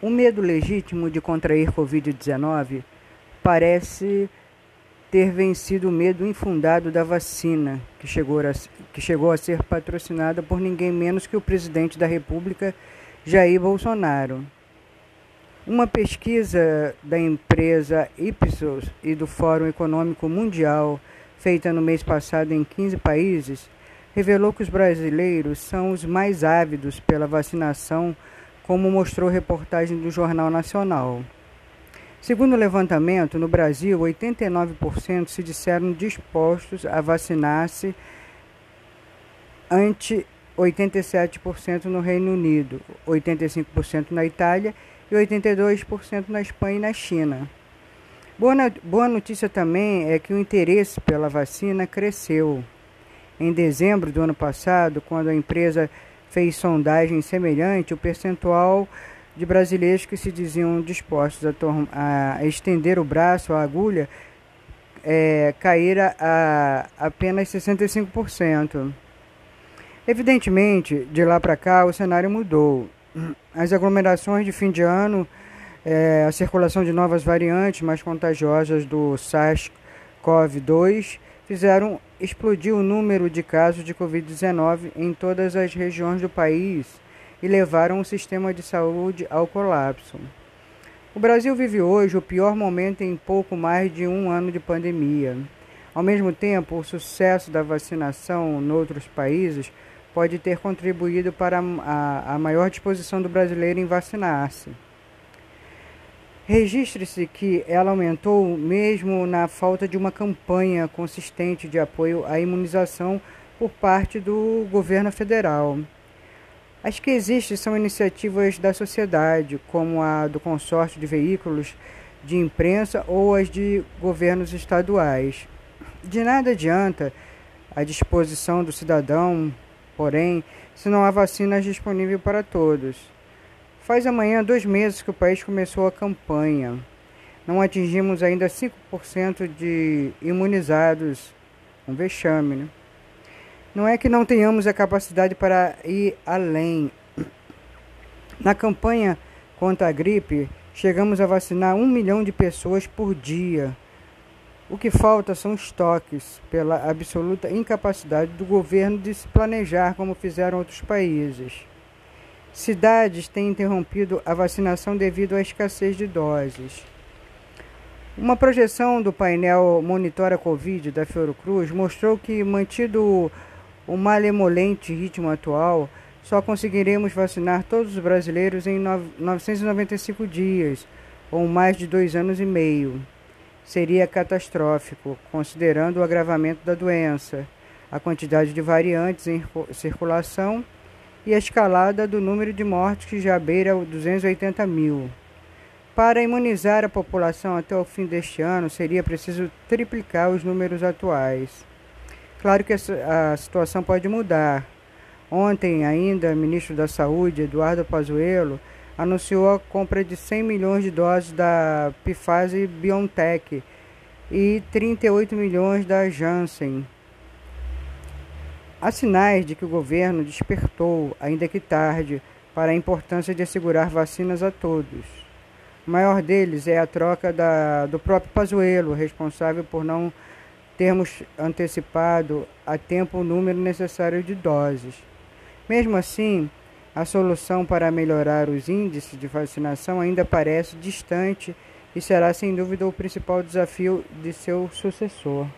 O medo legítimo de contrair Covid-19 parece ter vencido o medo infundado da vacina, que chegou, a, que chegou a ser patrocinada por ninguém menos que o presidente da República, Jair Bolsonaro. Uma pesquisa da empresa Ipsos e do Fórum Econômico Mundial, feita no mês passado em 15 países, revelou que os brasileiros são os mais ávidos pela vacinação, como mostrou reportagem do Jornal Nacional. Segundo o levantamento, no Brasil, 89% se disseram dispostos a vacinar-se ante 87% no Reino Unido, 85% na Itália e 82% na Espanha e na China. Boa, notícia também é que o interesse pela vacina cresceu. Em dezembro do ano passado, quando a empresa fez sondagem semelhante, o percentual de brasileiros que se diziam dispostos a, a estender o braço, a agulha, é, caíra a apenas 65%. Evidentemente, de lá para cá, o cenário mudou. As aglomerações de fim de ano, é, a circulação de novas variantes mais contagiosas do SARS-CoV-2 fizeram explodir o número de casos de Covid-19 em todas as regiões do país e levaram o sistema de saúde ao colapso. O Brasil vive hoje o pior momento em pouco mais de um ano de pandemia. Ao mesmo tempo, o sucesso da vacinação em outros países pode ter contribuído para a maior disposição do brasileiro em vacinar-se. Registre-se que ela aumentou mesmo na falta de uma campanha consistente de apoio à imunização por parte do governo federal. As que existem são iniciativas da sociedade, como a do consórcio de veículos de imprensa ou as de governos estaduais. De nada adianta a disposição do cidadão, porém, se não há vacinas disponível para todos. Faz amanhã dois meses que o país começou a campanha. Não atingimos ainda 5% de imunizados. Um vexame, né? Não é que não tenhamos a capacidade para ir além. Na campanha contra a gripe, chegamos a vacinar um milhão de pessoas por dia. O que falta são estoques, pela absoluta incapacidade do governo de se planejar como fizeram outros países. Cidades têm interrompido a vacinação devido à escassez de doses. Uma projeção do painel Monitora Covid da Fiocruz mostrou que, mantido o malemolente ritmo atual, só conseguiremos vacinar todos os brasileiros em 995 dias, ou mais de dois anos e meio. Seria catastrófico, considerando o agravamento da doença, a quantidade de variantes em circulação e a escalada do número de mortes que já beira 280 mil. Para imunizar a população até o fim deste ano, seria preciso triplicar os números atuais. Claro que a situação pode mudar. Ontem ainda, o ministro da Saúde, Eduardo Pazuello, anunciou a compra de 100 milhões de doses da Pfizer BioNTech e 38 milhões da Janssen. Há sinais de que o governo despertou, ainda que tarde, para a importância de assegurar vacinas a todos. O maior deles é a troca da, do próprio Pazuello, responsável por não termos antecipado a tempo o número necessário de doses. Mesmo assim, a solução para melhorar os índices de vacinação ainda parece distante e será sem dúvida o principal desafio de seu sucessor.